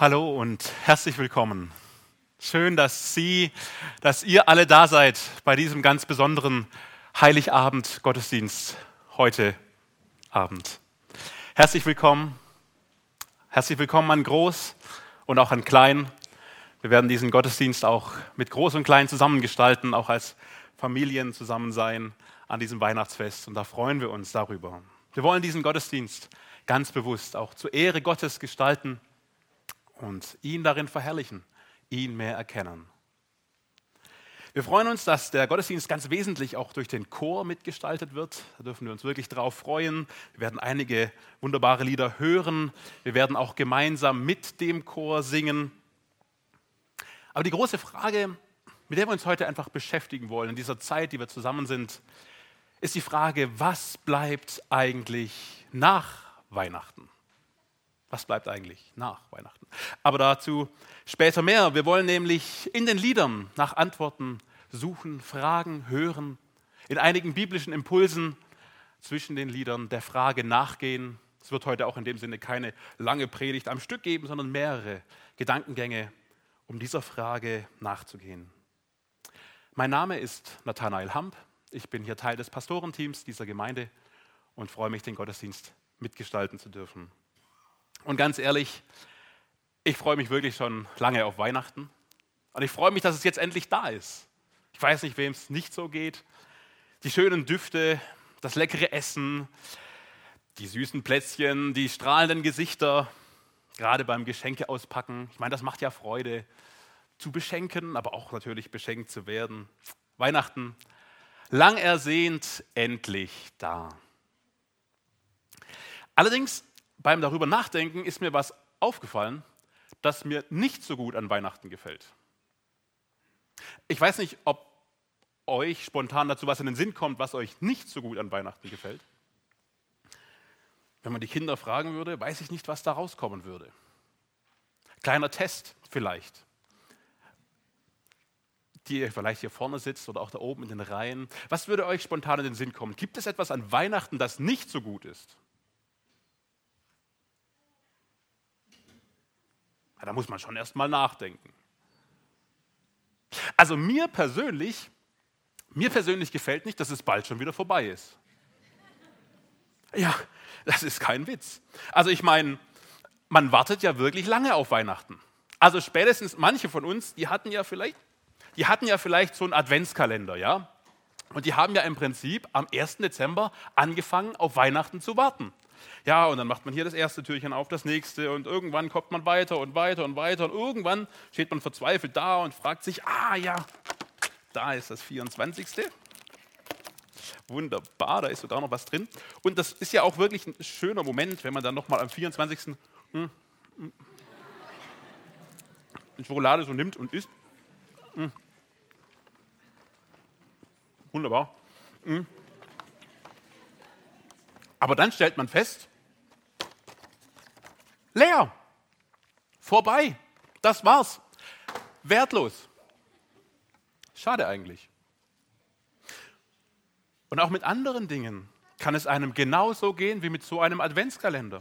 Hallo und herzlich willkommen. Schön, dass Sie, dass ihr alle da seid bei diesem ganz besonderen Heiligabend Gottesdienst heute Abend. Herzlich willkommen. Herzlich willkommen an Groß und auch an Klein. Wir werden diesen Gottesdienst auch mit Groß und Klein zusammengestalten, auch als Familien zusammen sein an diesem Weihnachtsfest. Und da freuen wir uns darüber. Wir wollen diesen Gottesdienst ganz bewusst auch zur Ehre Gottes gestalten und ihn darin verherrlichen, ihn mehr erkennen. Wir freuen uns, dass der Gottesdienst ganz wesentlich auch durch den Chor mitgestaltet wird. Da dürfen wir uns wirklich drauf freuen. Wir werden einige wunderbare Lieder hören. Wir werden auch gemeinsam mit dem Chor singen. Aber die große Frage, mit der wir uns heute einfach beschäftigen wollen, in dieser Zeit, die wir zusammen sind, ist die Frage, was bleibt eigentlich nach Weihnachten? Was bleibt eigentlich nach Weihnachten? Aber dazu später mehr. Wir wollen nämlich in den Liedern nach Antworten suchen, fragen, hören, in einigen biblischen Impulsen zwischen den Liedern der Frage nachgehen. Es wird heute auch in dem Sinne keine lange Predigt am Stück geben, sondern mehrere Gedankengänge, um dieser Frage nachzugehen. Mein Name ist Nathanael Hamp. Ich bin hier Teil des Pastorenteams dieser Gemeinde und freue mich, den Gottesdienst mitgestalten zu dürfen. Und ganz ehrlich, ich freue mich wirklich schon lange auf Weihnachten. Und ich freue mich, dass es jetzt endlich da ist. Ich weiß nicht, wem es nicht so geht. Die schönen Düfte, das leckere Essen, die süßen Plätzchen, die strahlenden Gesichter, gerade beim Geschenke auspacken. Ich meine, das macht ja Freude, zu beschenken, aber auch natürlich beschenkt zu werden. Weihnachten, lang ersehnt, endlich da. Allerdings beim darüber nachdenken ist mir was aufgefallen, das mir nicht so gut an Weihnachten gefällt. Ich weiß nicht, ob euch spontan dazu was in den Sinn kommt, was euch nicht so gut an Weihnachten gefällt. Wenn man die Kinder fragen würde, weiß ich nicht, was da rauskommen würde. Kleiner Test vielleicht. Die ihr vielleicht hier vorne sitzt oder auch da oben in den Reihen. Was würde euch spontan in den Sinn kommen? Gibt es etwas an Weihnachten, das nicht so gut ist? Da muss man schon erst mal nachdenken. Also mir persönlich, mir persönlich gefällt nicht, dass es bald schon wieder vorbei ist. Ja, das ist kein Witz. Also ich meine, man wartet ja wirklich lange auf Weihnachten. Also spätestens manche von uns, die hatten ja vielleicht, die hatten ja vielleicht so einen Adventskalender, ja? Und die haben ja im Prinzip am 1. Dezember angefangen, auf Weihnachten zu warten. Ja, und dann macht man hier das erste Türchen auf, das nächste und irgendwann kommt man weiter und weiter und weiter und irgendwann steht man verzweifelt da und fragt sich, ah ja, da ist das 24. Wunderbar, da ist sogar noch was drin. Und das ist ja auch wirklich ein schöner Moment, wenn man dann nochmal am 24. Hm, hm, Schokolade so nimmt und isst. Hm. Wunderbar. Aber dann stellt man fest, leer, vorbei, das war's, wertlos. Schade eigentlich. Und auch mit anderen Dingen kann es einem genauso gehen wie mit so einem Adventskalender.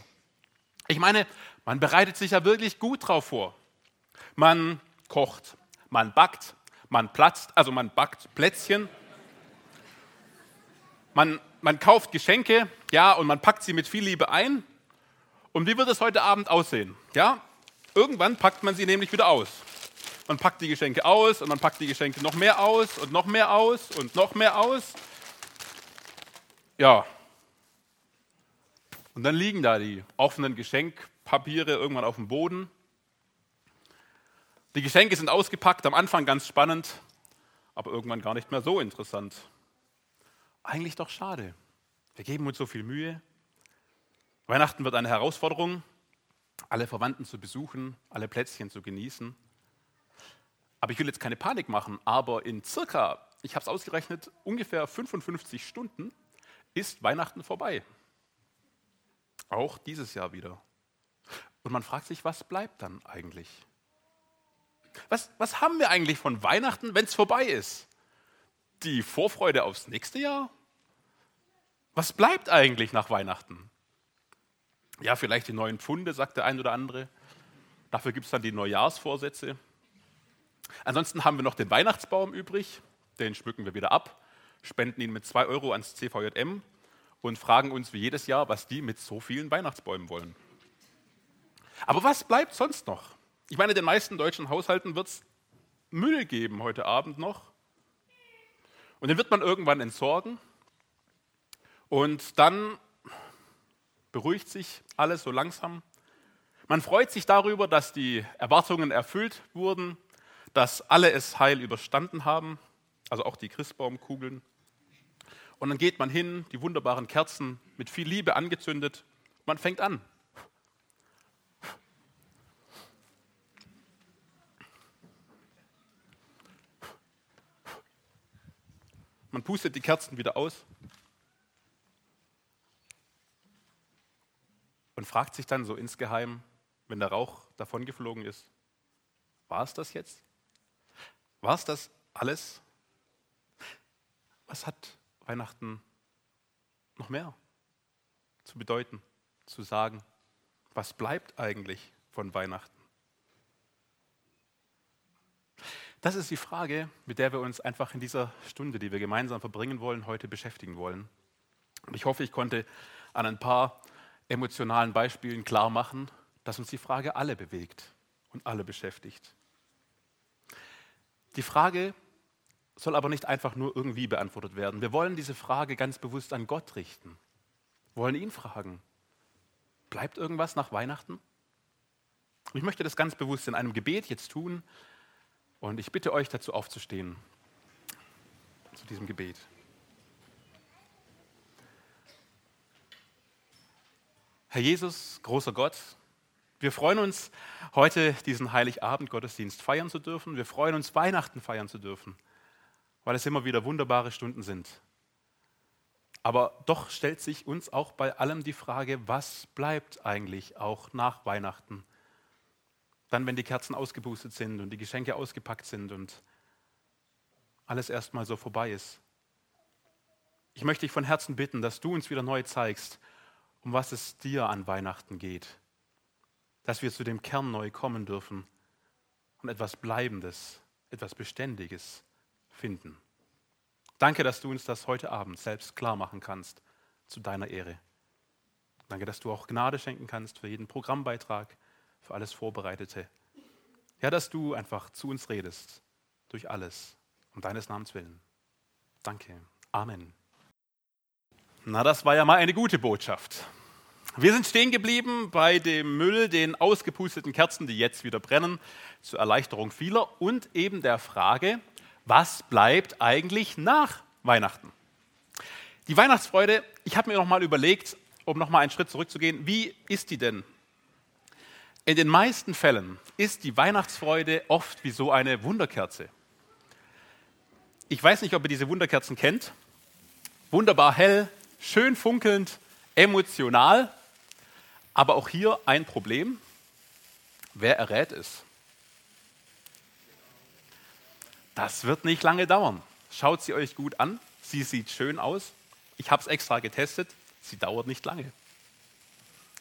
Ich meine, man bereitet sich ja wirklich gut drauf vor. Man kocht, man backt, man platzt, also man backt Plätzchen, man man kauft Geschenke, ja, und man packt sie mit viel Liebe ein. Und wie wird es heute Abend aussehen? Ja, irgendwann packt man sie nämlich wieder aus. Man packt die Geschenke aus und man packt die Geschenke noch mehr aus und noch mehr aus und noch mehr aus. Ja. Und dann liegen da die offenen Geschenkpapiere irgendwann auf dem Boden. Die Geschenke sind ausgepackt, am Anfang ganz spannend, aber irgendwann gar nicht mehr so interessant. Eigentlich doch schade. Wir geben uns so viel Mühe. Weihnachten wird eine Herausforderung, alle Verwandten zu besuchen, alle Plätzchen zu genießen. Aber ich will jetzt keine Panik machen, aber in circa, ich habe es ausgerechnet, ungefähr 55 Stunden ist Weihnachten vorbei. Auch dieses Jahr wieder. Und man fragt sich, was bleibt dann eigentlich? Was, was haben wir eigentlich von Weihnachten, wenn es vorbei ist? Die Vorfreude aufs nächste Jahr? Was bleibt eigentlich nach Weihnachten? Ja, vielleicht die neuen Pfunde, sagt der ein oder andere. Dafür gibt es dann die Neujahrsvorsätze. Ansonsten haben wir noch den Weihnachtsbaum übrig. Den schmücken wir wieder ab, spenden ihn mit 2 Euro ans CVJM und fragen uns wie jedes Jahr, was die mit so vielen Weihnachtsbäumen wollen. Aber was bleibt sonst noch? Ich meine, den meisten deutschen Haushalten wird es Müll geben heute Abend noch. Und den wird man irgendwann entsorgen. Und dann beruhigt sich alles so langsam. Man freut sich darüber, dass die Erwartungen erfüllt wurden, dass alle es heil überstanden haben, also auch die Christbaumkugeln. Und dann geht man hin, die wunderbaren Kerzen mit viel Liebe angezündet. Man fängt an. Man pustet die Kerzen wieder aus und fragt sich dann so insgeheim, wenn der Rauch davongeflogen ist, war es das jetzt? War es das alles? Was hat Weihnachten noch mehr zu bedeuten, zu sagen? Was bleibt eigentlich von Weihnachten? Das ist die Frage, mit der wir uns einfach in dieser Stunde, die wir gemeinsam verbringen wollen, heute beschäftigen wollen. Und ich hoffe, ich konnte an ein paar emotionalen Beispielen klar machen, dass uns die Frage alle bewegt und alle beschäftigt. Die Frage soll aber nicht einfach nur irgendwie beantwortet werden. Wir wollen diese Frage ganz bewusst an Gott richten. Wir wollen ihn fragen, bleibt irgendwas nach Weihnachten? Und ich möchte das ganz bewusst in einem Gebet jetzt tun und ich bitte euch dazu aufzustehen zu diesem Gebet. Herr Jesus, großer Gott, wir freuen uns, heute diesen Heiligabend-Gottesdienst feiern zu dürfen. Wir freuen uns, Weihnachten feiern zu dürfen, weil es immer wieder wunderbare Stunden sind. Aber doch stellt sich uns auch bei allem die Frage, was bleibt eigentlich auch nach Weihnachten? Dann, wenn die Kerzen ausgepustet sind und die Geschenke ausgepackt sind und alles erstmal so vorbei ist. Ich möchte dich von Herzen bitten, dass du uns wieder neu zeigst, um was es dir an Weihnachten geht dass wir zu dem Kern neu kommen dürfen und etwas Bleibendes, etwas Beständiges finden. Danke, dass du uns das heute Abend selbst klar machen kannst, zu deiner Ehre. Danke, dass du auch Gnade schenken kannst für jeden Programmbeitrag, für alles Vorbereitete. Ja, dass du einfach zu uns redest, durch alles, um deines Namens willen. Danke. Amen. Na, das war ja mal eine gute Botschaft. Wir sind stehen geblieben bei dem Müll, den ausgepusteten Kerzen, die jetzt wieder brennen, zur Erleichterung vieler und eben der Frage, was bleibt eigentlich nach Weihnachten? Die Weihnachtsfreude, ich habe mir noch mal überlegt, um noch mal einen Schritt zurückzugehen, wie ist die denn? In den meisten Fällen ist die Weihnachtsfreude oft wie so eine Wunderkerze. Ich weiß nicht, ob ihr diese Wunderkerzen kennt. Wunderbar hell, schön funkelnd, emotional. Aber auch hier ein Problem. Wer errät es? Das wird nicht lange dauern. Schaut sie euch gut an. Sie sieht schön aus. Ich habe es extra getestet. Sie dauert nicht lange.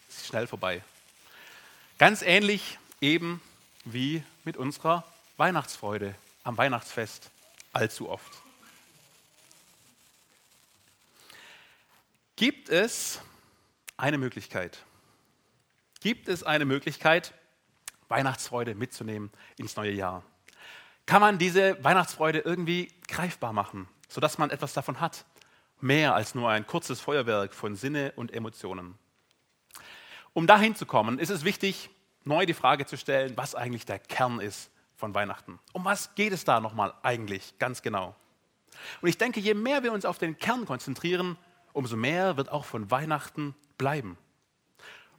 Sie ist schnell vorbei. Ganz ähnlich eben wie mit unserer Weihnachtsfreude am Weihnachtsfest allzu oft. Gibt es eine Möglichkeit, Gibt es eine Möglichkeit, Weihnachtsfreude mitzunehmen ins neue Jahr? Kann man diese Weihnachtsfreude irgendwie greifbar machen, sodass man etwas davon hat? Mehr als nur ein kurzes Feuerwerk von Sinne und Emotionen. Um dahin zu kommen, ist es wichtig, neu die Frage zu stellen, was eigentlich der Kern ist von Weihnachten. Um was geht es da nochmal eigentlich ganz genau? Und ich denke, je mehr wir uns auf den Kern konzentrieren, umso mehr wird auch von Weihnachten bleiben.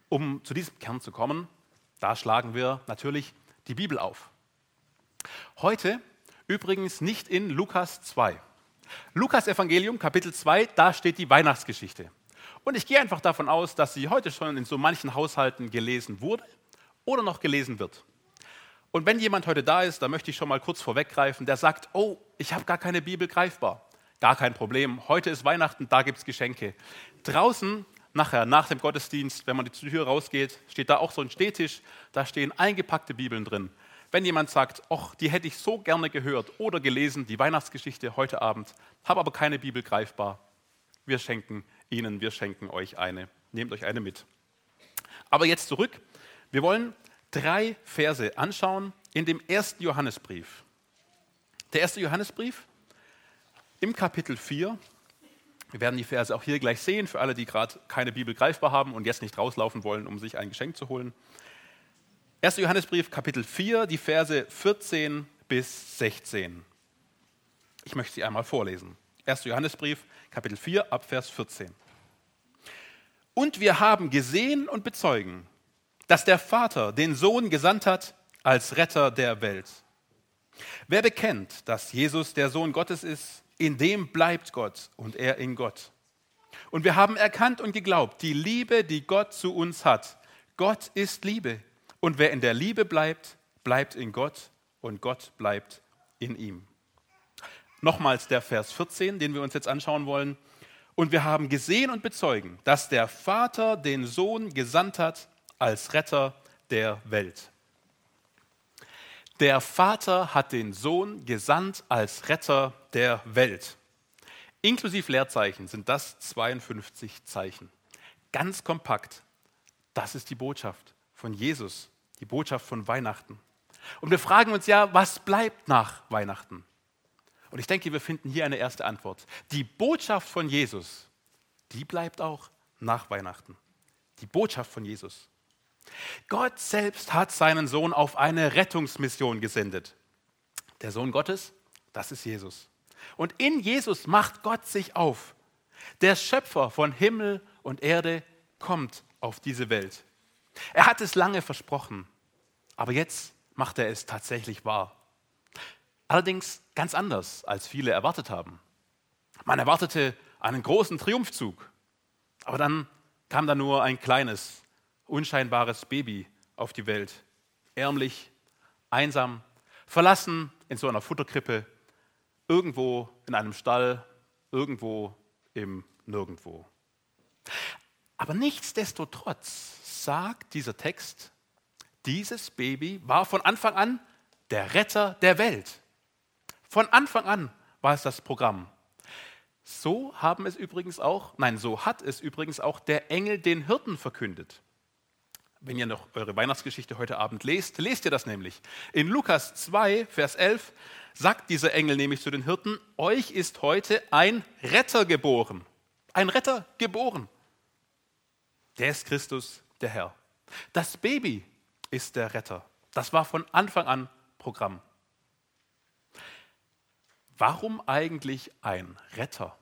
Um zu diesem Kern zu kommen, da schlagen wir natürlich die Bibel auf. Heute übrigens nicht in Lukas 2. Lukas Evangelium Kapitel 2, da steht die Weihnachtsgeschichte. Und ich gehe einfach davon aus, dass sie heute schon in so manchen Haushalten gelesen wurde oder noch gelesen wird. Und wenn jemand heute da ist, da möchte ich schon mal kurz vorweggreifen, der sagt, oh, ich habe gar keine Bibel greifbar. Gar kein Problem, heute ist Weihnachten, da gibt es Geschenke. Draußen nachher, nach dem Gottesdienst, wenn man die Tür rausgeht, steht da auch so ein Stehtisch, da stehen eingepackte Bibeln drin. Wenn jemand sagt, ach, die hätte ich so gerne gehört oder gelesen, die Weihnachtsgeschichte heute Abend, habe aber keine Bibel greifbar, wir schenken Ihnen, wir schenken euch eine. Nehmt euch eine mit. Aber jetzt zurück. Wir wollen drei Verse anschauen in dem ersten Johannesbrief. Der erste Johannesbrief im Kapitel 4. Wir werden die Verse auch hier gleich sehen, für alle, die gerade keine Bibel greifbar haben und jetzt nicht rauslaufen wollen, um sich ein Geschenk zu holen. 1. Johannesbrief, Kapitel 4, die Verse 14 bis 16. Ich möchte sie einmal vorlesen. 1. Johannesbrief, Kapitel 4, ab Vers 14. Und wir haben gesehen und bezeugen, dass der Vater den Sohn gesandt hat als Retter der Welt. Wer bekennt, dass Jesus der Sohn Gottes ist, in dem bleibt Gott und er in Gott. Und wir haben erkannt und geglaubt, die Liebe, die Gott zu uns hat. Gott ist Liebe. Und wer in der Liebe bleibt, bleibt in Gott und Gott bleibt in ihm. Nochmals der Vers 14, den wir uns jetzt anschauen wollen. Und wir haben gesehen und bezeugen, dass der Vater den Sohn gesandt hat als Retter der Welt. Der Vater hat den Sohn gesandt als Retter der Welt. Inklusive Leerzeichen sind das 52 Zeichen. Ganz kompakt. Das ist die Botschaft von Jesus, die Botschaft von Weihnachten. Und wir fragen uns ja, was bleibt nach Weihnachten? Und ich denke, wir finden hier eine erste Antwort. Die Botschaft von Jesus, die bleibt auch nach Weihnachten. Die Botschaft von Jesus. Gott selbst hat seinen Sohn auf eine Rettungsmission gesendet. Der Sohn Gottes, das ist Jesus. Und in Jesus macht Gott sich auf. Der Schöpfer von Himmel und Erde kommt auf diese Welt. Er hat es lange versprochen, aber jetzt macht er es tatsächlich wahr. Allerdings ganz anders, als viele erwartet haben. Man erwartete einen großen Triumphzug, aber dann kam da nur ein kleines, unscheinbares Baby auf die Welt. Ärmlich, einsam, verlassen in so einer Futterkrippe, irgendwo in einem Stall, irgendwo im Nirgendwo. Aber nichtsdestotrotz sagt dieser Text, dieses Baby war von Anfang an der Retter der Welt. Von Anfang an war es das Programm. So haben es übrigens auch, nein, so hat es übrigens auch der Engel den Hirten verkündet. Wenn ihr noch eure Weihnachtsgeschichte heute Abend lest, lest ihr das nämlich. In Lukas 2, Vers 11 sagt dieser Engel nämlich zu den Hirten, euch ist heute ein Retter geboren. Ein Retter geboren. Der ist Christus, der Herr. Das Baby ist der Retter. Das war von Anfang an Programm. Warum eigentlich ein Retter?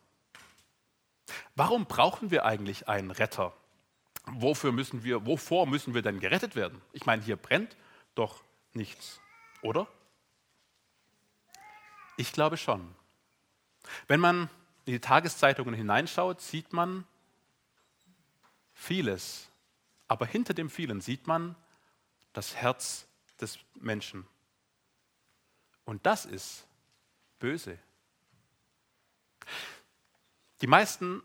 Warum brauchen wir eigentlich einen Retter? Wofür müssen wir, wovor müssen wir denn gerettet werden? Ich meine, hier brennt doch nichts, oder? Ich glaube schon. Wenn man in die Tageszeitungen hineinschaut, sieht man vieles. Aber hinter dem vielen sieht man das Herz des Menschen. Und das ist böse. Die meisten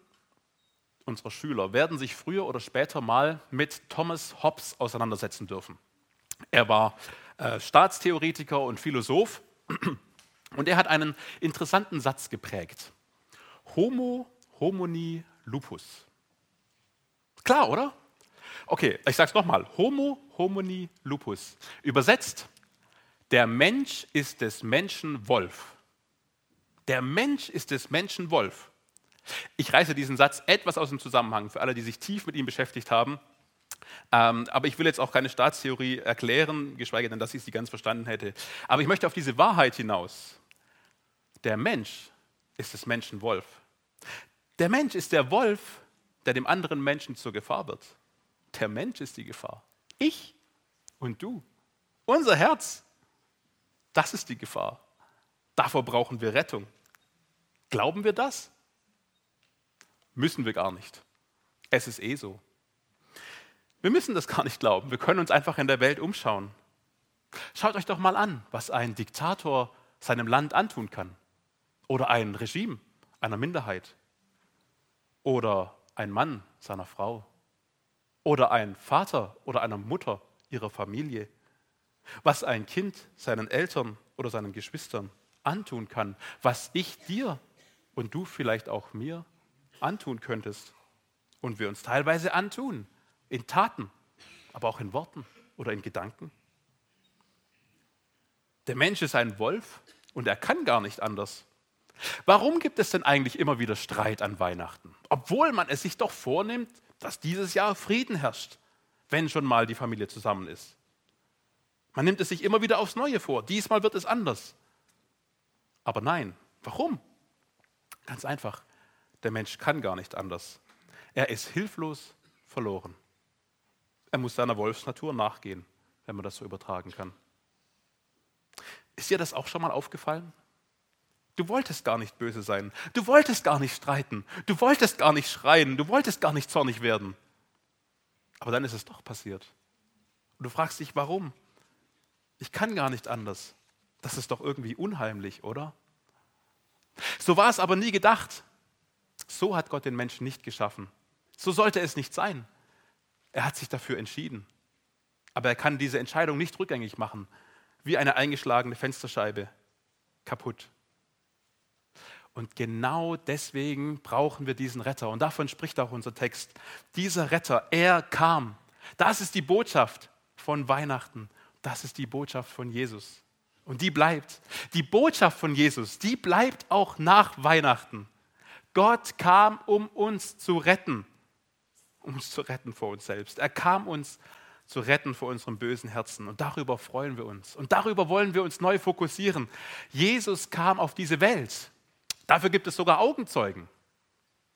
unserer Schüler werden sich früher oder später mal mit Thomas Hobbes auseinandersetzen dürfen. Er war äh, Staatstheoretiker und Philosoph und er hat einen interessanten Satz geprägt. Homo homini lupus. Klar, oder? Okay, ich sage es nochmal. Homo homini lupus. Übersetzt, der Mensch ist des Menschen Wolf. Der Mensch ist des Menschen Wolf. Ich reiße diesen Satz etwas aus dem Zusammenhang für alle, die sich tief mit ihm beschäftigt haben. Ähm, aber ich will jetzt auch keine Staatstheorie erklären, geschweige denn, dass ich sie ganz verstanden hätte. Aber ich möchte auf diese Wahrheit hinaus. Der Mensch ist des Menschen Wolf. Der Mensch ist der Wolf, der dem anderen Menschen zur Gefahr wird. Der Mensch ist die Gefahr. Ich und du. Unser Herz, das ist die Gefahr. Davor brauchen wir Rettung. Glauben wir das? Müssen wir gar nicht. Es ist eh so. Wir müssen das gar nicht glauben. Wir können uns einfach in der Welt umschauen. Schaut euch doch mal an, was ein Diktator seinem Land antun kann. Oder ein Regime einer Minderheit. Oder ein Mann seiner Frau oder ein Vater oder einer Mutter ihrer Familie, was ein Kind seinen Eltern oder seinen Geschwistern antun kann, was ich dir und du vielleicht auch mir antun könntest und wir uns teilweise antun, in Taten, aber auch in Worten oder in Gedanken. Der Mensch ist ein Wolf und er kann gar nicht anders. Warum gibt es denn eigentlich immer wieder Streit an Weihnachten? Obwohl man es sich doch vornimmt, dass dieses Jahr Frieden herrscht, wenn schon mal die Familie zusammen ist. Man nimmt es sich immer wieder aufs Neue vor. Diesmal wird es anders. Aber nein, warum? Ganz einfach, der Mensch kann gar nicht anders. Er ist hilflos verloren. Er muss seiner Wolfsnatur nachgehen, wenn man das so übertragen kann. Ist dir das auch schon mal aufgefallen? Du wolltest gar nicht böse sein. Du wolltest gar nicht streiten. Du wolltest gar nicht schreien. Du wolltest gar nicht zornig werden. Aber dann ist es doch passiert. Und du fragst dich, warum? Ich kann gar nicht anders. Das ist doch irgendwie unheimlich, oder? So war es aber nie gedacht. So hat Gott den Menschen nicht geschaffen. So sollte es nicht sein. Er hat sich dafür entschieden. Aber er kann diese Entscheidung nicht rückgängig machen, wie eine eingeschlagene Fensterscheibe kaputt. Und genau deswegen brauchen wir diesen Retter. Und davon spricht auch unser Text. Dieser Retter, er kam. Das ist die Botschaft von Weihnachten. Das ist die Botschaft von Jesus. Und die bleibt. Die Botschaft von Jesus, die bleibt auch nach Weihnachten. Gott kam, um uns zu retten. Um uns zu retten vor uns selbst. Er kam uns zu retten vor unserem bösen Herzen. Und darüber freuen wir uns. Und darüber wollen wir uns neu fokussieren. Jesus kam auf diese Welt. Dafür gibt es sogar Augenzeugen.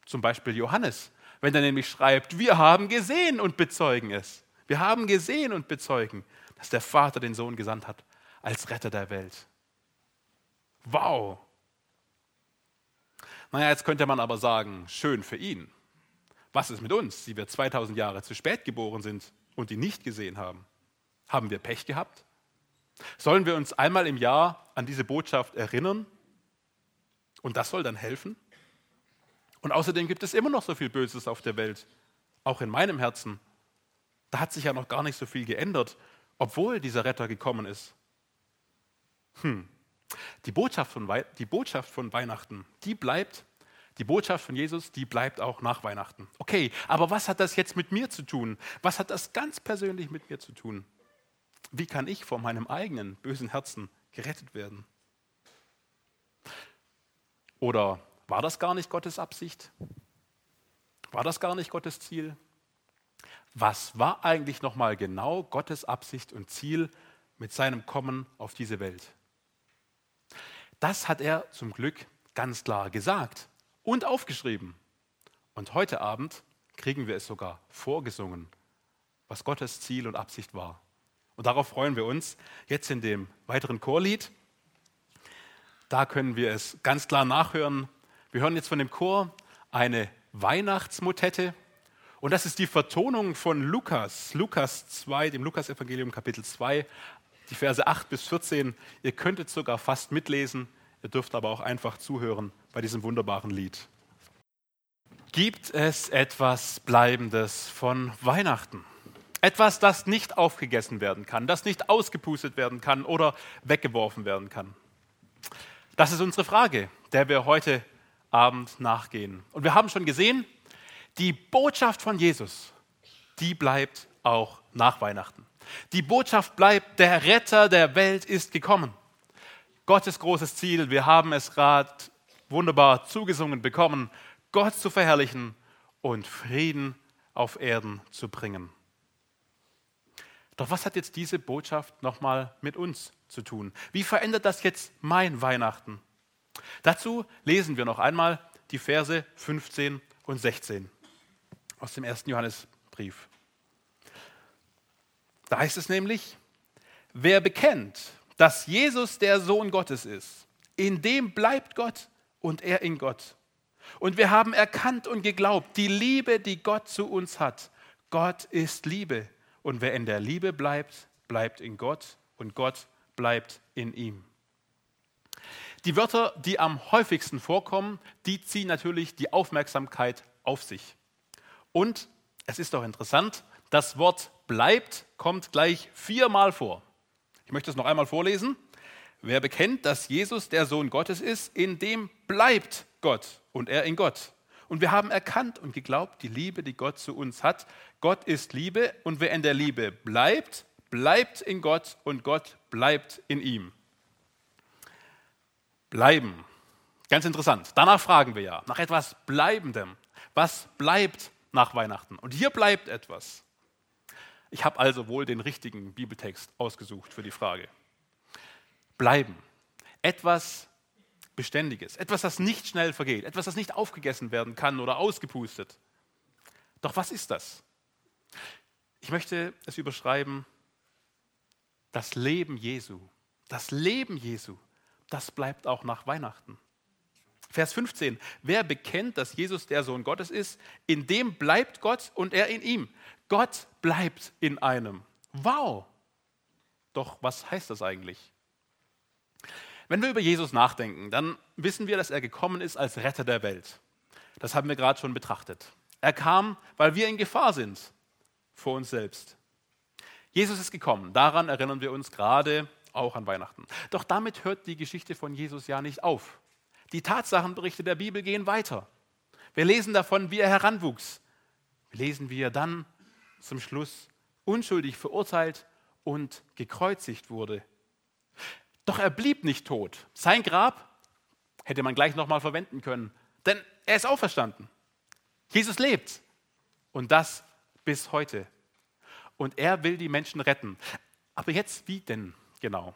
Zum Beispiel Johannes, wenn er nämlich schreibt, wir haben gesehen und bezeugen es. Wir haben gesehen und bezeugen, dass der Vater den Sohn gesandt hat als Retter der Welt. Wow! Naja, jetzt könnte man aber sagen, schön für ihn. Was ist mit uns, die wir 2000 Jahre zu spät geboren sind und die nicht gesehen haben? Haben wir Pech gehabt? Sollen wir uns einmal im Jahr an diese Botschaft erinnern und das soll dann helfen? Und außerdem gibt es immer noch so viel Böses auf der Welt, auch in meinem Herzen. Da hat sich ja noch gar nicht so viel geändert, obwohl dieser Retter gekommen ist. Hm. Die, Botschaft von die Botschaft von Weihnachten, die bleibt, die Botschaft von Jesus, die bleibt auch nach Weihnachten. Okay, aber was hat das jetzt mit mir zu tun? Was hat das ganz persönlich mit mir zu tun? Wie kann ich vor meinem eigenen bösen Herzen gerettet werden? Oder war das gar nicht Gottes Absicht? War das gar nicht Gottes Ziel? Was war eigentlich nochmal genau Gottes Absicht und Ziel mit seinem Kommen auf diese Welt? Das hat er zum Glück ganz klar gesagt und aufgeschrieben. Und heute Abend kriegen wir es sogar vorgesungen, was Gottes Ziel und Absicht war. Und darauf freuen wir uns jetzt in dem weiteren Chorlied. Da können wir es ganz klar nachhören. Wir hören jetzt von dem Chor eine Weihnachtsmotette. Und das ist die Vertonung von Lukas, Lukas 2, dem Lukas-Evangelium Kapitel 2, die Verse 8 bis 14. Ihr könntet sogar fast mitlesen, ihr dürft aber auch einfach zuhören bei diesem wunderbaren Lied. Gibt es etwas Bleibendes von Weihnachten? Etwas, das nicht aufgegessen werden kann, das nicht ausgepustet werden kann oder weggeworfen werden kann? Das ist unsere Frage, der wir heute Abend nachgehen. Und wir haben schon gesehen, die Botschaft von Jesus, die bleibt auch nach Weihnachten. Die Botschaft bleibt, der Retter der Welt ist gekommen. Gottes großes Ziel, wir haben es gerade wunderbar zugesungen bekommen, Gott zu verherrlichen und Frieden auf Erden zu bringen. Doch was hat jetzt diese Botschaft nochmal mit uns zu tun? Wie verändert das jetzt mein Weihnachten? Dazu lesen wir noch einmal die Verse 15 und 16 aus dem ersten Johannesbrief. Da heißt es nämlich, wer bekennt, dass Jesus der Sohn Gottes ist, in dem bleibt Gott und er in Gott. Und wir haben erkannt und geglaubt, die Liebe, die Gott zu uns hat. Gott ist Liebe. Und wer in der Liebe bleibt, bleibt in Gott und Gott bleibt in ihm. Die Wörter, die am häufigsten vorkommen, die ziehen natürlich die Aufmerksamkeit auf sich. Und es ist doch interessant, das Wort bleibt kommt gleich viermal vor. Ich möchte es noch einmal vorlesen. Wer bekennt, dass Jesus der Sohn Gottes ist, in dem bleibt Gott und er in Gott. Und wir haben erkannt und geglaubt, die Liebe, die Gott zu uns hat. Gott ist Liebe und wer in der Liebe bleibt, bleibt in Gott und Gott bleibt in ihm. Bleiben. Ganz interessant. Danach fragen wir ja, nach etwas Bleibendem. Was bleibt nach Weihnachten? Und hier bleibt etwas. Ich habe also wohl den richtigen Bibeltext ausgesucht für die Frage. Bleiben. Etwas Beständiges, etwas, das nicht schnell vergeht, etwas, das nicht aufgegessen werden kann oder ausgepustet. Doch was ist das? Ich möchte es überschreiben, das Leben Jesu. Das Leben Jesu, das bleibt auch nach Weihnachten. Vers 15. Wer bekennt, dass Jesus der Sohn Gottes ist, in dem bleibt Gott und er in ihm. Gott bleibt in einem. Wow! Doch was heißt das eigentlich? Wenn wir über Jesus nachdenken, dann wissen wir, dass er gekommen ist als Retter der Welt. Das haben wir gerade schon betrachtet. Er kam, weil wir in Gefahr sind vor uns selbst. Jesus ist gekommen, daran erinnern wir uns gerade auch an Weihnachten. Doch damit hört die Geschichte von Jesus ja nicht auf. Die Tatsachenberichte der Bibel gehen weiter. Wir lesen davon, wie er heranwuchs. Wir lesen, wie er dann zum Schluss unschuldig verurteilt und gekreuzigt wurde. Doch er blieb nicht tot. Sein Grab hätte man gleich nochmal verwenden können, denn er ist auferstanden. Jesus lebt und das bis heute. Und er will die Menschen retten. Aber jetzt wie denn genau?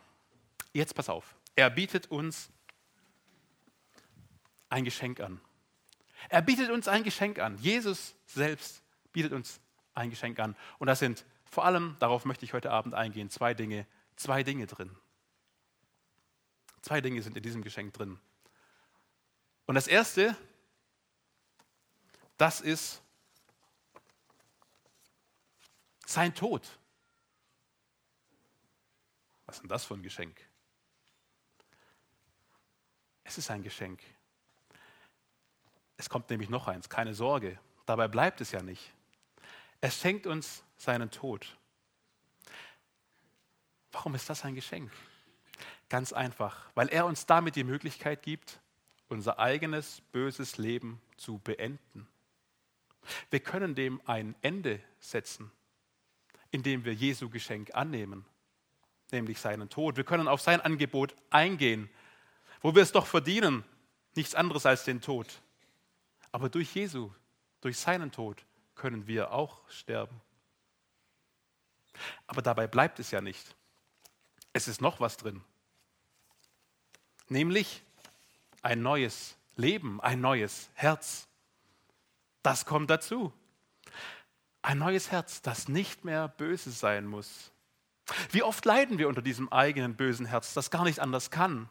Jetzt pass auf. Er bietet uns ein Geschenk an. Er bietet uns ein Geschenk an. Jesus selbst bietet uns ein Geschenk an. Und das sind vor allem, darauf möchte ich heute Abend eingehen, zwei Dinge, zwei Dinge drin. Zwei Dinge sind in diesem Geschenk drin. Und das erste, das ist sein Tod. Was ist denn das für ein Geschenk? Es ist ein Geschenk. Es kommt nämlich noch eins, keine Sorge. Dabei bleibt es ja nicht. Es schenkt uns seinen Tod. Warum ist das ein Geschenk? Ganz einfach, weil er uns damit die Möglichkeit gibt, unser eigenes böses Leben zu beenden. Wir können dem ein Ende setzen, indem wir Jesu Geschenk annehmen, nämlich seinen Tod. Wir können auf sein Angebot eingehen, wo wir es doch verdienen, nichts anderes als den Tod. Aber durch Jesu, durch seinen Tod können wir auch sterben. Aber dabei bleibt es ja nicht. Es ist noch was drin. Nämlich ein neues Leben, ein neues Herz. Das kommt dazu. Ein neues Herz, das nicht mehr böse sein muss. Wie oft leiden wir unter diesem eigenen bösen Herz, das gar nicht anders kann.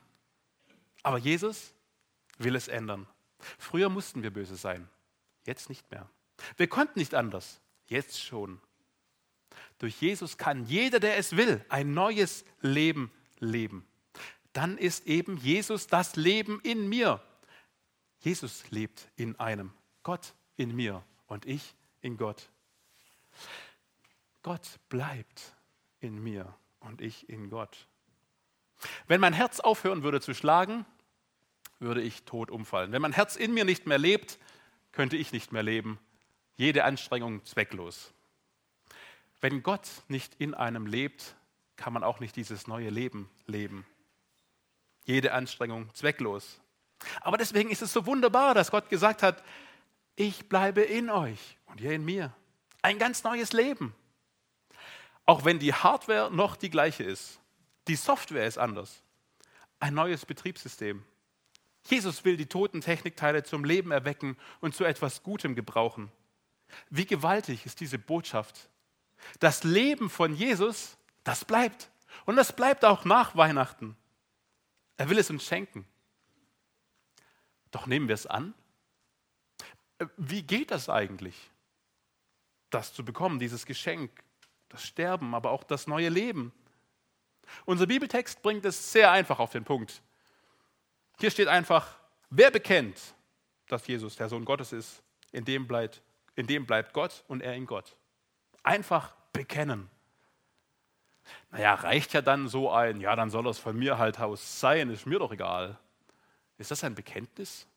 Aber Jesus will es ändern. Früher mussten wir böse sein, jetzt nicht mehr. Wir konnten nicht anders, jetzt schon. Durch Jesus kann jeder, der es will, ein neues Leben leben. Dann ist eben Jesus das Leben in mir. Jesus lebt in einem, Gott in mir und ich in Gott. Gott bleibt in mir und ich in Gott. Wenn mein Herz aufhören würde zu schlagen, würde ich tot umfallen. Wenn mein Herz in mir nicht mehr lebt, könnte ich nicht mehr leben. Jede Anstrengung zwecklos. Wenn Gott nicht in einem lebt, kann man auch nicht dieses neue Leben leben. Jede Anstrengung zwecklos. Aber deswegen ist es so wunderbar, dass Gott gesagt hat, ich bleibe in euch und ihr in mir. Ein ganz neues Leben. Auch wenn die Hardware noch die gleiche ist. Die Software ist anders. Ein neues Betriebssystem. Jesus will die toten Technikteile zum Leben erwecken und zu etwas Gutem gebrauchen. Wie gewaltig ist diese Botschaft. Das Leben von Jesus, das bleibt. Und das bleibt auch nach Weihnachten. Er will es uns schenken. Doch nehmen wir es an? Wie geht das eigentlich, das zu bekommen, dieses Geschenk, das Sterben, aber auch das neue Leben? Unser Bibeltext bringt es sehr einfach auf den Punkt. Hier steht einfach, wer bekennt, dass Jesus der Sohn Gottes ist, in dem bleibt, in dem bleibt Gott und er in Gott. Einfach bekennen. Naja, reicht ja dann so ein, ja, dann soll es von mir halt aus sein, ist mir doch egal. Ist das ein Bekenntnis?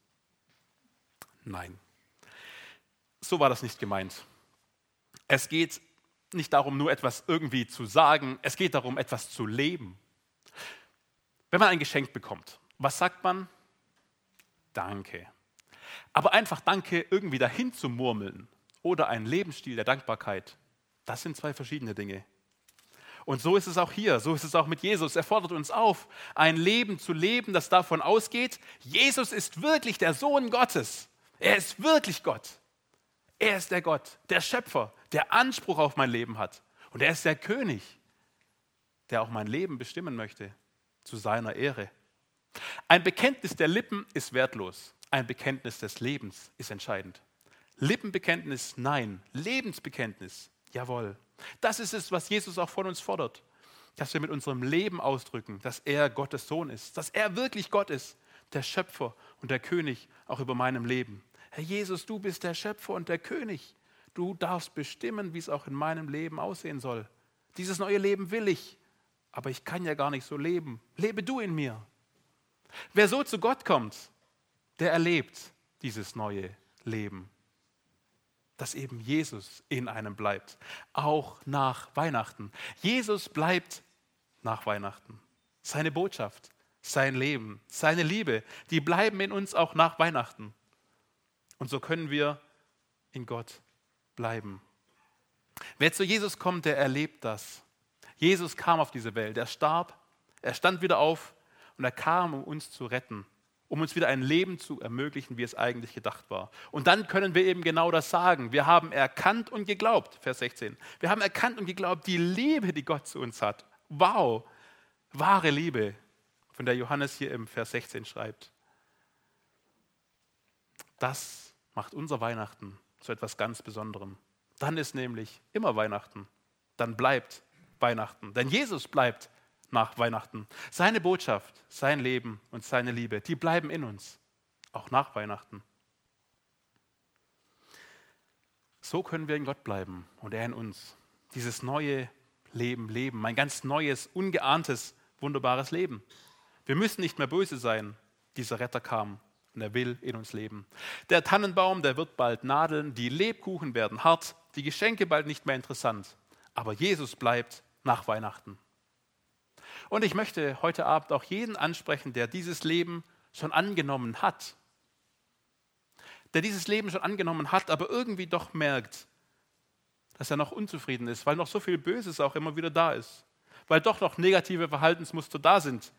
Nein. So war das nicht gemeint. Es geht nicht darum, nur etwas irgendwie zu sagen, es geht darum, etwas zu leben. Wenn man ein Geschenk bekommt, was sagt man? Danke. Aber einfach Danke irgendwie dahin zu murmeln oder ein Lebensstil der Dankbarkeit, das sind zwei verschiedene Dinge. Und so ist es auch hier, so ist es auch mit Jesus. Er fordert uns auf, ein Leben zu leben, das davon ausgeht, Jesus ist wirklich der Sohn Gottes. Er ist wirklich Gott. Er ist der Gott, der Schöpfer, der Anspruch auf mein Leben hat. Und er ist der König, der auch mein Leben bestimmen möchte, zu seiner Ehre. Ein Bekenntnis der Lippen ist wertlos. Ein Bekenntnis des Lebens ist entscheidend. Lippenbekenntnis, nein. Lebensbekenntnis, jawohl. Das ist es, was Jesus auch von uns fordert. Dass wir mit unserem Leben ausdrücken, dass er Gottes Sohn ist, dass er wirklich Gott ist, der Schöpfer und der König auch über meinem Leben. Herr Jesus, du bist der Schöpfer und der König. Du darfst bestimmen, wie es auch in meinem Leben aussehen soll. Dieses neue Leben will ich, aber ich kann ja gar nicht so leben. Lebe du in mir. Wer so zu Gott kommt, der erlebt dieses neue Leben. Dass eben Jesus in einem bleibt, auch nach Weihnachten. Jesus bleibt nach Weihnachten. Seine Botschaft, sein Leben, seine Liebe, die bleiben in uns auch nach Weihnachten. Und so können wir in Gott bleiben. Wer zu Jesus kommt, der erlebt das. Jesus kam auf diese Welt, er starb, er stand wieder auf und er kam, um uns zu retten, um uns wieder ein Leben zu ermöglichen, wie es eigentlich gedacht war. Und dann können wir eben genau das sagen. Wir haben erkannt und geglaubt, Vers 16. Wir haben erkannt und geglaubt, die Liebe, die Gott zu uns hat. Wow, wahre Liebe, von der Johannes hier im Vers 16 schreibt. Das macht unser Weihnachten zu etwas ganz Besonderem. Dann ist nämlich immer Weihnachten. Dann bleibt Weihnachten. Denn Jesus bleibt nach Weihnachten. Seine Botschaft, sein Leben und seine Liebe, die bleiben in uns. Auch nach Weihnachten. So können wir in Gott bleiben und er in uns. Dieses neue Leben leben. Ein ganz neues, ungeahntes, wunderbares Leben. Wir müssen nicht mehr böse sein. Dieser Retter kam und er will in uns leben. Der Tannenbaum, der wird bald nadeln, die Lebkuchen werden hart, die Geschenke bald nicht mehr interessant. Aber Jesus bleibt nach Weihnachten. Und ich möchte heute Abend auch jeden ansprechen, der dieses Leben schon angenommen hat. Der dieses Leben schon angenommen hat, aber irgendwie doch merkt, dass er noch unzufrieden ist, weil noch so viel Böses auch immer wieder da ist. Weil doch noch negative Verhaltensmuster da sind,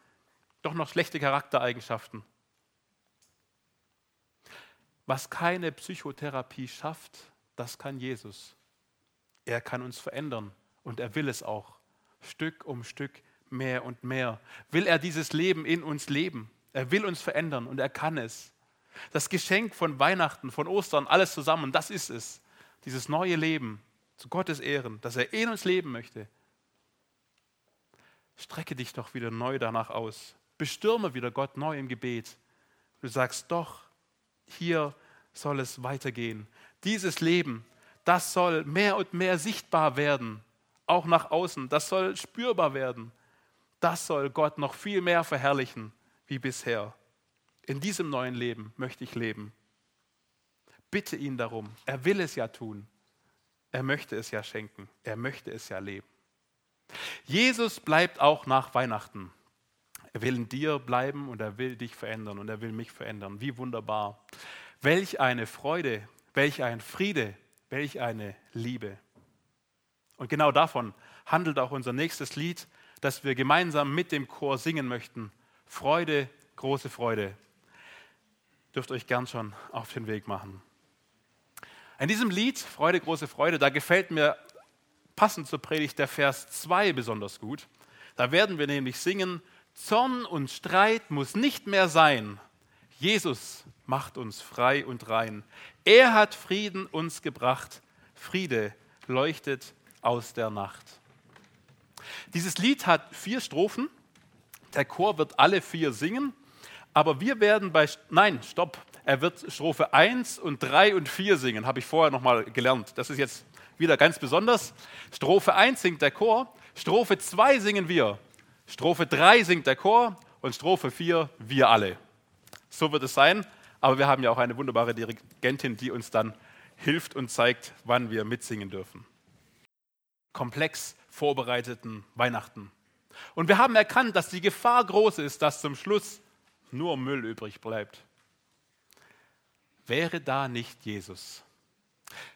doch noch schlechte Charaktereigenschaften. Was keine Psychotherapie schafft, das kann Jesus. Er kann uns verändern und er will es auch. Stück um Stück mehr und mehr. Will er dieses Leben in uns leben? Er will uns verändern und er kann es. Das Geschenk von Weihnachten, von Ostern, alles zusammen, das ist es. Dieses neue Leben zu Gottes Ehren, dass er in uns leben möchte. Strecke dich doch wieder neu danach aus. Bestürme wieder Gott neu im Gebet. Du sagst doch, hier soll es weitergehen. Dieses Leben, das soll mehr und mehr sichtbar werden, auch nach außen. Das soll spürbar werden. Das soll Gott noch viel mehr verherrlichen wie bisher. In diesem neuen Leben möchte ich leben. Bitte ihn darum. Er will es ja tun. Er möchte es ja schenken. Er möchte es ja leben. Jesus bleibt auch nach Weihnachten. Er will in dir bleiben und er will dich verändern und er will mich verändern. Wie wunderbar. Welch eine Freude, welch ein Friede, welch eine Liebe. Und genau davon handelt auch unser nächstes Lied, das wir gemeinsam mit dem Chor singen möchten. Freude, große Freude. Dürft euch gern schon auf den Weg machen. In diesem Lied, Freude, große Freude, da gefällt mir passend zur Predigt der Vers 2 besonders gut. Da werden wir nämlich singen, Zorn und Streit muss nicht mehr sein. Jesus macht uns frei und rein. Er hat Frieden uns gebracht. Friede leuchtet aus der Nacht. Dieses Lied hat vier Strophen. Der Chor wird alle vier singen. Aber wir werden bei, nein, stopp, er wird Strophe 1 und 3 und 4 singen, habe ich vorher nochmal gelernt. Das ist jetzt wieder ganz besonders. Strophe 1 singt der Chor, Strophe 2 singen wir, Strophe 3 singt der Chor und Strophe 4 wir alle. So wird es sein, aber wir haben ja auch eine wunderbare Dirigentin, die uns dann hilft und zeigt, wann wir mitsingen dürfen. Komplex vorbereiteten Weihnachten. Und wir haben erkannt, dass die Gefahr groß ist, dass zum Schluss nur Müll übrig bleibt. Wäre da nicht Jesus?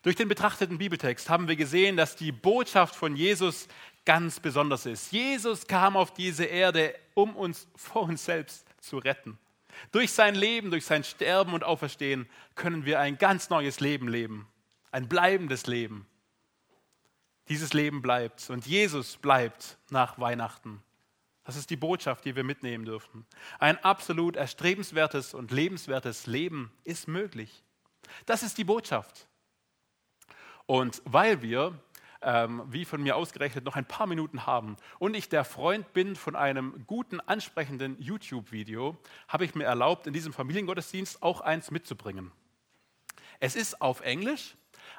Durch den betrachteten Bibeltext haben wir gesehen, dass die Botschaft von Jesus ganz besonders ist. Jesus kam auf diese Erde, um uns vor uns selbst zu retten. Durch sein Leben, durch sein Sterben und Auferstehen können wir ein ganz neues Leben leben, ein bleibendes Leben. Dieses Leben bleibt und Jesus bleibt nach Weihnachten. Das ist die Botschaft, die wir mitnehmen dürfen. Ein absolut erstrebenswertes und lebenswertes Leben ist möglich. Das ist die Botschaft. Und weil wir, ähm, wie von mir ausgerechnet, noch ein paar Minuten haben und ich der Freund bin von einem guten, ansprechenden YouTube-Video, habe ich mir erlaubt, in diesem Familiengottesdienst auch eins mitzubringen. Es ist auf Englisch,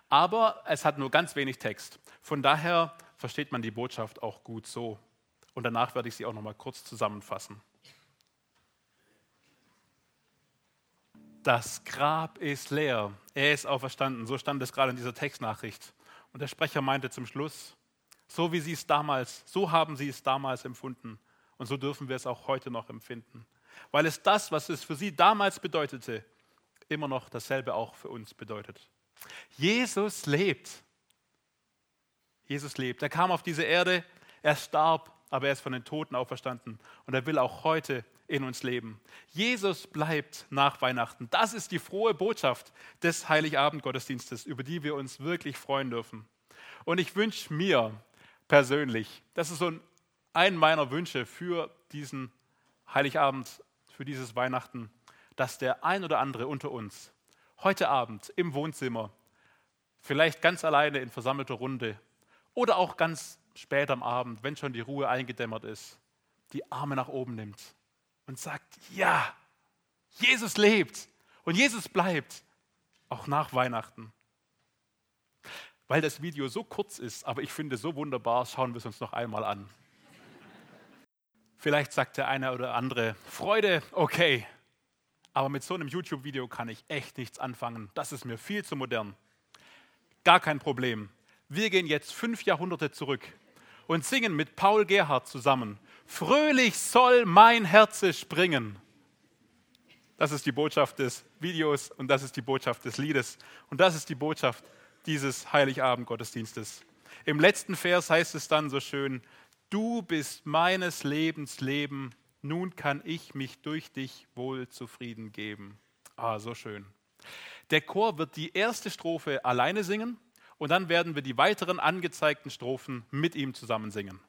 aber es hat nur ganz wenig Text. Von daher versteht man die Botschaft auch gut so und danach werde ich sie auch noch mal kurz zusammenfassen. Das Grab ist leer, er ist auferstanden. So stand es gerade in dieser Textnachricht. Und der Sprecher meinte zum Schluss, so wie sie es damals, so haben sie es damals empfunden und so dürfen wir es auch heute noch empfinden, weil es das, was es für sie damals bedeutete, immer noch dasselbe auch für uns bedeutet. Jesus lebt. Jesus lebt. Er kam auf diese Erde, er starb, aber er ist von den Toten auferstanden und er will auch heute in uns leben. Jesus bleibt nach Weihnachten. Das ist die frohe Botschaft des Heiligabend-Gottesdienstes, über die wir uns wirklich freuen dürfen. Und ich wünsche mir persönlich, das ist so ein meiner Wünsche für diesen Heiligabend, für dieses Weihnachten, dass der ein oder andere unter uns heute Abend im Wohnzimmer, vielleicht ganz alleine in versammelter Runde oder auch ganz spät am Abend, wenn schon die Ruhe eingedämmert ist, die Arme nach oben nimmt und sagt, ja, Jesus lebt und Jesus bleibt, auch nach Weihnachten. Weil das Video so kurz ist, aber ich finde so wunderbar, schauen wir es uns noch einmal an. Vielleicht sagt der eine oder andere, Freude, okay, aber mit so einem YouTube-Video kann ich echt nichts anfangen. Das ist mir viel zu modern. Gar kein Problem. Wir gehen jetzt fünf Jahrhunderte zurück und singen mit Paul Gerhard zusammen. Fröhlich soll mein Herze springen. Das ist die Botschaft des Videos und das ist die Botschaft des Liedes und das ist die Botschaft dieses Heiligabend-Gottesdienstes. Im letzten Vers heißt es dann so schön, du bist meines Lebens Leben, nun kann ich mich durch dich wohl zufrieden geben. Ah, so schön. Der Chor wird die erste Strophe alleine singen und dann werden wir die weiteren angezeigten Strophen mit ihm zusammen singen.